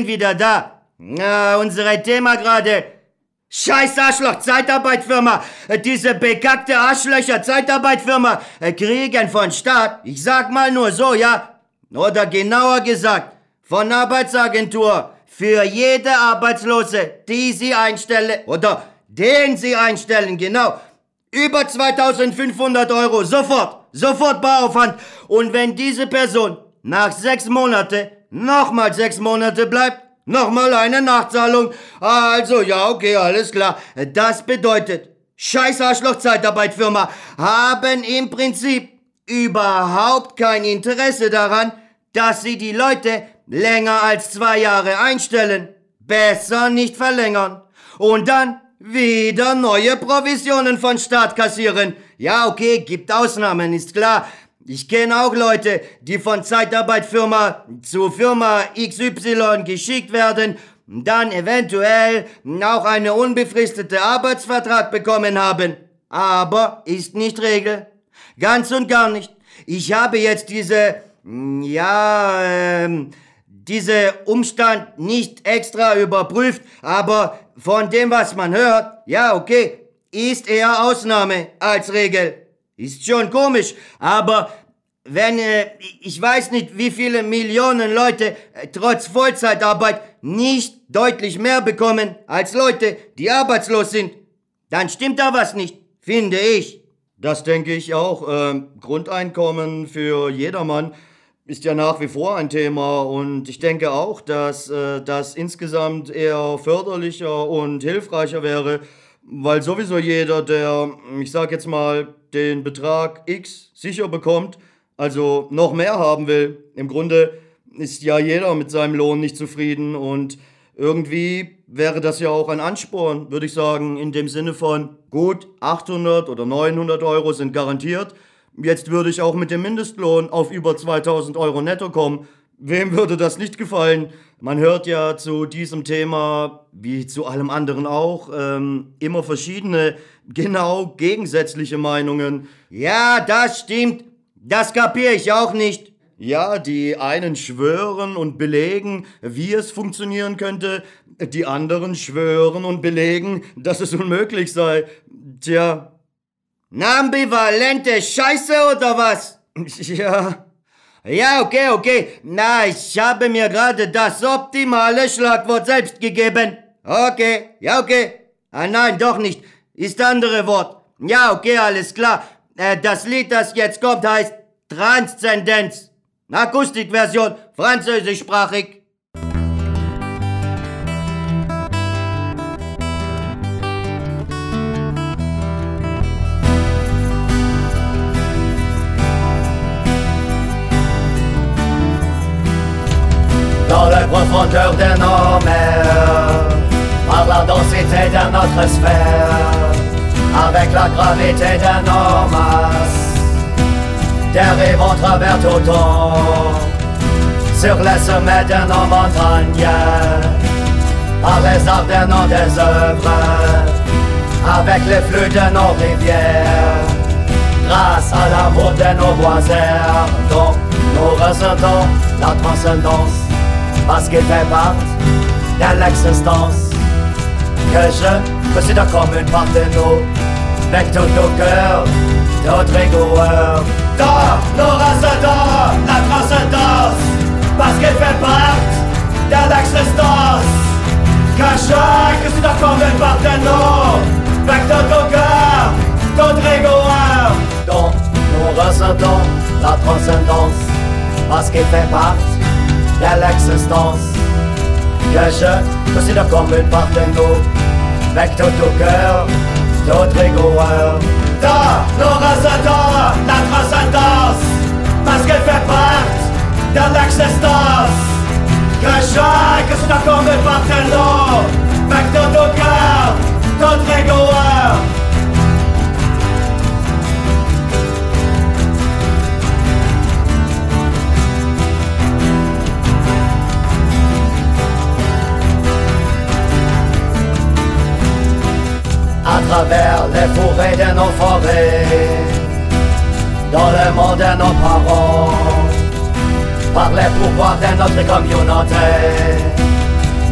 Sind wieder da. Na, unser Thema gerade. Scheiß Arschloch, Zeitarbeitfirma. Diese bekackte Arschlöcher, Zeitarbeitfirma, kriegen von Staat, ich sag mal nur so, ja? Oder genauer gesagt, von Arbeitsagentur für jede Arbeitslose, die sie einstellen, oder den sie einstellen, genau, über 2500 Euro, sofort, sofort Bauaufwand. Und wenn diese Person nach sechs Monate nochmal sechs Monate bleibt, nochmal eine Nachzahlung. Also, ja, okay, alles klar. Das bedeutet, scheiß Arschloch Zeitarbeitfirma haben im Prinzip überhaupt kein Interesse daran, dass sie die Leute länger als zwei Jahre einstellen. Besser nicht verlängern. Und dann wieder neue Provisionen von Staat kassieren. Ja, okay, gibt Ausnahmen, ist klar. Ich kenne auch Leute, die von Zeitarbeitfirma zu Firma XY geschickt werden, dann eventuell auch eine unbefristete Arbeitsvertrag bekommen haben. Aber ist nicht Regel. Ganz und gar nicht. Ich habe jetzt diese, ja, ähm, diese Umstand nicht extra überprüft, aber von dem, was man hört, ja, okay, ist eher Ausnahme als Regel. Ist schon komisch, aber wenn, äh, ich weiß nicht, wie viele Millionen Leute äh, trotz Vollzeitarbeit nicht deutlich mehr bekommen als Leute, die arbeitslos sind, dann stimmt da was nicht, finde ich. Das denke ich auch. Ähm, Grundeinkommen für jedermann ist ja nach wie vor ein Thema und ich denke auch, dass äh, das insgesamt eher förderlicher und hilfreicher wäre, weil sowieso jeder, der, ich sag jetzt mal, den Betrag X sicher bekommt, also noch mehr haben will. Im Grunde ist ja jeder mit seinem Lohn nicht zufrieden und irgendwie wäre das ja auch ein Ansporn, würde ich sagen, in dem Sinne von, gut, 800 oder 900 Euro sind garantiert, jetzt würde ich auch mit dem Mindestlohn auf über 2000 Euro netto kommen. Wem würde das nicht gefallen? Man hört ja zu diesem Thema, wie zu allem anderen auch, ähm, immer verschiedene, genau gegensätzliche Meinungen. Ja, das stimmt. Das kapiere ich auch nicht. Ja, die einen schwören und belegen, wie es funktionieren könnte, die anderen schwören und belegen, dass es unmöglich sei. Tja. Ambivalente Scheiße oder was? Ja. Ja, okay, okay. Na, ich habe mir gerade das optimale Schlagwort selbst gegeben. Okay, ja, okay. Ah, nein, doch nicht. Ist andere Wort. Ja, okay, alles klar. Äh, das Lied, das jetzt kommt, heißt Transzendenz. Akustikversion, französischsprachig. Profondeur de nos mers, par la densité de notre sphère, avec la gravité de nos masses, dérive on travers tout temps, sur les sommets de nos montagnes, par les arbres de nos désœuvres, avec les flux de nos rivières, grâce à l'amour de nos voisins, dont nous ressentons la transcendance parce qu'il fait partie de l'existence que je considère comme une part de nous, avec tout au cœur, notre rigueur. Dans nos ressentons la transcendance, parce qu'il fait partie de l'existence que je considère comme une part de nous, avec tout au cœur, notre rigueur. Donc nous ressentons la transcendance, parce qu'il fait partie l'existence que je considère comme une part de nous, avec tout au cœur, toute rigueur. Dans nos ressentons la transcendance, parce qu'elle fait partie de l'existence que je considère comme une part de nous, avec tout au cœur, toute rigueur. À travers les forêts de nos forêts, dans le monde de nos parents, par les pouvoirs de notre communauté.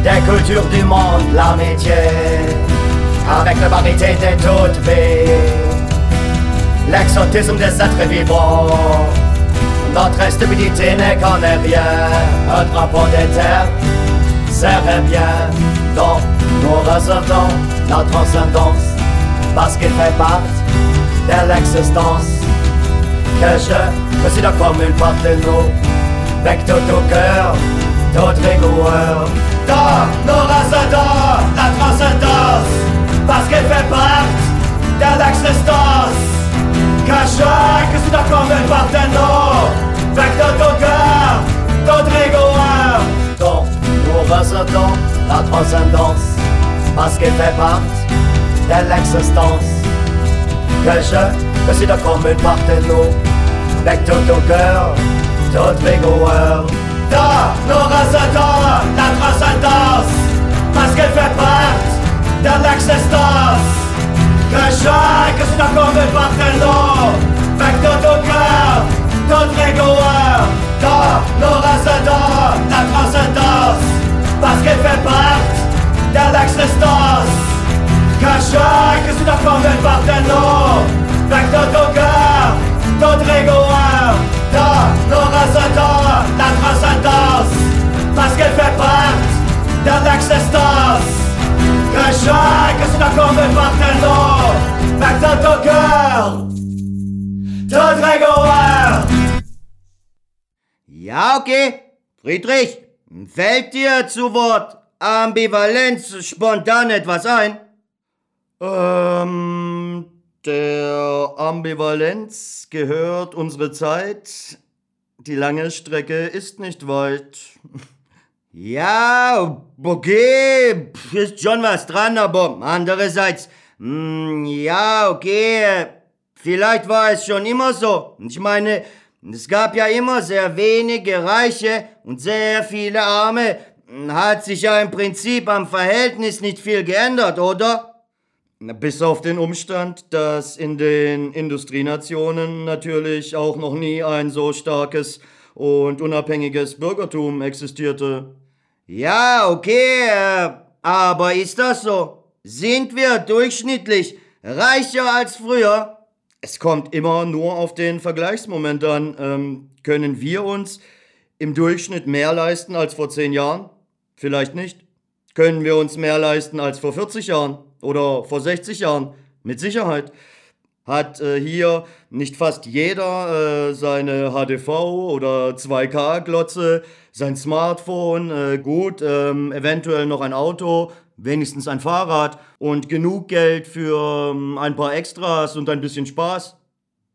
Des cultures du monde, l'amitié, avec la variété de toute vie. L'exotisme des êtres vivants, notre stupidité ne connaît rien. Un drapeau des terres serait bien, donc nous recevons notre transcendance, parce qu'il fait partie de l'existence que je considère comme une part de nous, avec tout au cœur, toute rigueur. Dans nos résidents, la transcendance, parce qu'elle fait partie de l'existence. Que je considère comme une part de nous, avec tout au cœur, toute rigueur. Dans nos résidents, la transcendance, parce qu'elle fait partie de l'existence. Que je considère comme une part de nous, avec tout au cœur, toute rigueur. Dans nos résidents, la transcendance, parce qu'elle fait partie de l'existence. Que chaque c'est encore une part de nous, avec tout au cœur, toute rigueur. Dans nos résidents, la transcendance, parce qu'elle fait partie de l'existence. Que chaque c'est encore une part de nous, avec tout au cœur, toute rigueur. Dans nos résidents, la transcendance, parce qu'elle fait partie de l'existence. Que chaque c'est encore une part de nous, avec tout au cœur, toute rigueur. Ja, okay. Friedrich, fällt dir zu Wort Ambivalenz spontan etwas ein? Ähm, der Ambivalenz gehört unsere Zeit. Die lange Strecke ist nicht weit. Ja, okay, ist schon was dran, aber andererseits, hm, ja, okay, vielleicht war es schon immer so. Ich meine, es gab ja immer sehr wenige Reiche und sehr viele Arme. Hat sich ja im Prinzip am Verhältnis nicht viel geändert, oder? Bis auf den Umstand, dass in den Industrienationen natürlich auch noch nie ein so starkes und unabhängiges Bürgertum existierte. Ja, okay, äh, aber ist das so? Sind wir durchschnittlich reicher als früher? Es kommt immer nur auf den Vergleichsmoment an. Ähm, können wir uns im Durchschnitt mehr leisten als vor 10 Jahren? Vielleicht nicht. Können wir uns mehr leisten als vor 40 Jahren oder vor 60 Jahren? Mit Sicherheit. Hat äh, hier nicht fast jeder äh, seine HDV oder 2K-Glotze, sein Smartphone, äh, gut, ähm, eventuell noch ein Auto, wenigstens ein Fahrrad und genug Geld für ähm, ein paar Extras und ein bisschen Spaß?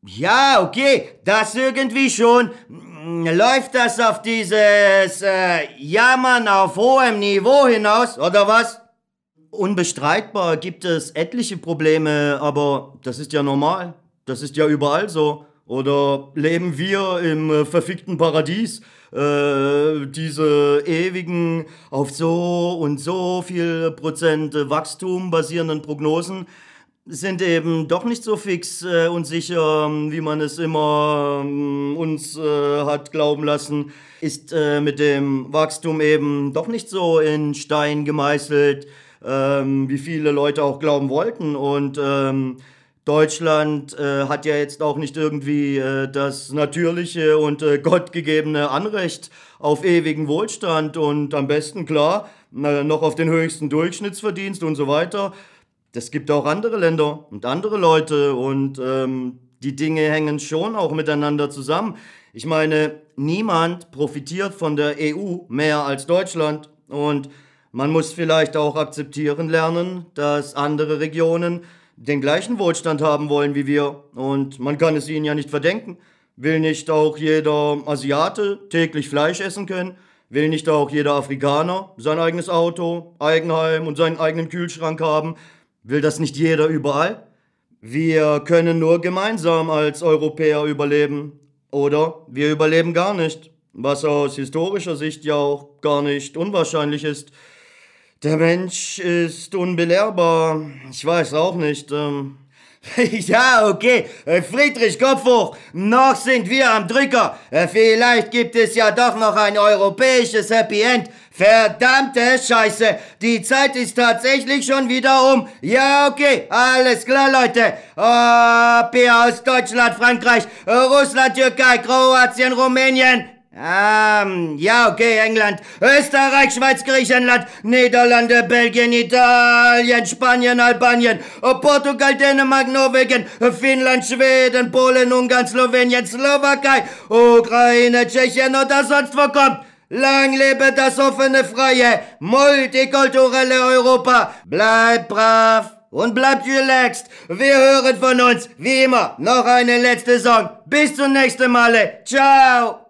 Ja, okay, das irgendwie schon. Hm, Läuft das auf dieses äh, Jammern auf hohem Niveau hinaus, oder was? Unbestreitbar gibt es etliche Probleme, aber das ist ja normal. Das ist ja überall so. Oder leben wir im äh, verfickten Paradies? Äh, diese ewigen auf so und so viel Prozent Wachstum basierenden Prognosen sind eben doch nicht so fix äh, und sicher, wie man es immer ähm, uns äh, hat glauben lassen. Ist äh, mit dem Wachstum eben doch nicht so in Stein gemeißelt ähm, wie viele Leute auch glauben wollten. Und ähm, Deutschland äh, hat ja jetzt auch nicht irgendwie äh, das natürliche und äh, gottgegebene Anrecht auf ewigen Wohlstand und am besten klar noch auf den höchsten Durchschnittsverdienst und so weiter. Das gibt auch andere Länder und andere Leute und ähm, die Dinge hängen schon auch miteinander zusammen. Ich meine, niemand profitiert von der EU mehr als Deutschland und man muss vielleicht auch akzeptieren lernen, dass andere Regionen den gleichen Wohlstand haben wollen wie wir. Und man kann es ihnen ja nicht verdenken. Will nicht auch jeder Asiate täglich Fleisch essen können? Will nicht auch jeder Afrikaner sein eigenes Auto, Eigenheim und seinen eigenen Kühlschrank haben? Will das nicht jeder überall? Wir können nur gemeinsam als Europäer überleben. Oder wir überleben gar nicht. Was aus historischer Sicht ja auch gar nicht unwahrscheinlich ist. Der Mensch ist unbelehrbar. Ich weiß auch nicht. Ähm, ja, okay. Äh, Friedrich, Kopf hoch. Noch sind wir am Drücker. Äh, vielleicht gibt es ja doch noch ein europäisches Happy End. Verdammte Scheiße. Die Zeit ist tatsächlich schon wieder um. Ja, okay. Alles klar, Leute. Oh, Bier aus Deutschland, Frankreich, Russland, Türkei, Kroatien, Rumänien. Ähm, ja, okay, England, Österreich, Schweiz, Griechenland, Niederlande, Belgien, Italien, Spanien, Albanien, Portugal, Dänemark, Norwegen, Finnland, Schweden, Polen, Ungarn, Slowenien, Slowakei, Ukraine, Tschechien oder sonst wo kommt. Lang lebe das offene, freie, multikulturelle Europa. Bleibt brav und bleibt relaxed. Wir hören von uns, wie immer, noch eine letzte Song. Bis zum nächsten Male. Ciao.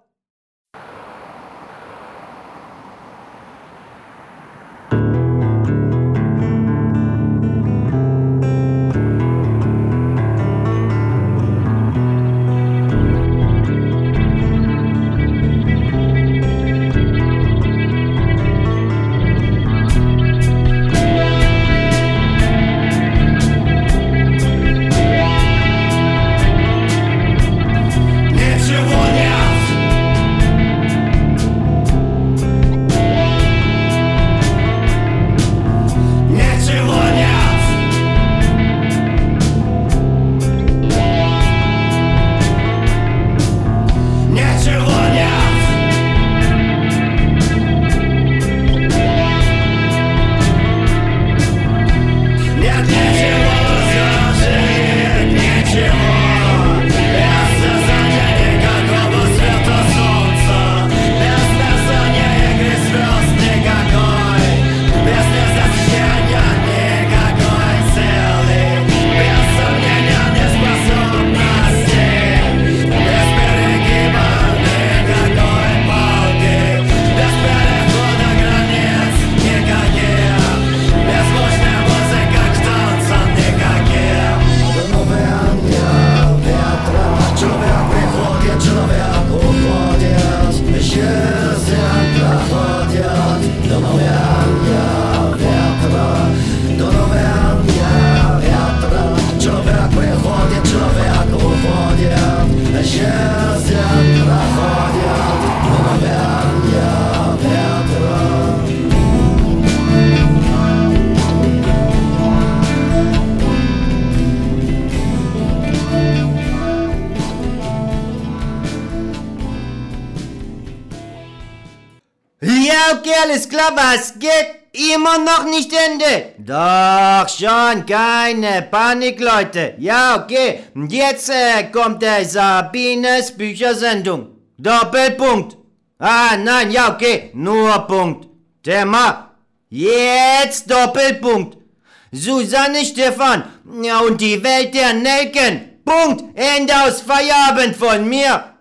Klar, was geht? Immer noch nicht Ende. Doch schon, keine Panik, Leute. Ja, okay. Jetzt äh, kommt der Sabines Büchersendung. Doppelpunkt. Ah, nein, ja, okay. Nur Punkt. Thema. Jetzt Doppelpunkt. Susanne Stefan. Ja, und die Welt der Nelken. Punkt. Ende aus Feierabend von mir.